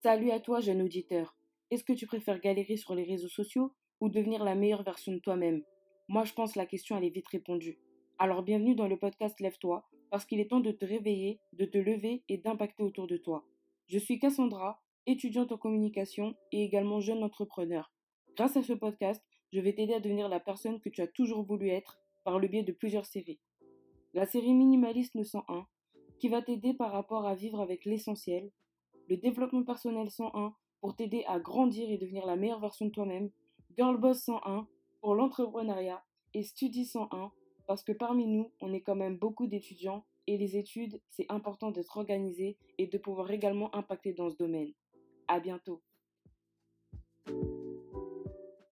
Salut à toi, jeune auditeur. Est-ce que tu préfères galérer sur les réseaux sociaux ou devenir la meilleure version de toi-même? Moi, je pense la question, elle est vite répondue. Alors, bienvenue dans le podcast Lève-toi, parce qu'il est temps de te réveiller, de te lever et d'impacter autour de toi. Je suis Cassandra, étudiante en communication et également jeune entrepreneur. Grâce à ce podcast, je vais t'aider à devenir la personne que tu as toujours voulu être par le biais de plusieurs séries. La série Minimaliste 101, qui va t'aider par rapport à vivre avec l'essentiel, le développement personnel 101 pour t'aider à grandir et devenir la meilleure version de toi-même, Girl Boss 101 pour l'entrepreneuriat et Study 101 parce que parmi nous, on est quand même beaucoup d'étudiants et les études, c'est important d'être organisé et de pouvoir également impacter dans ce domaine. À bientôt.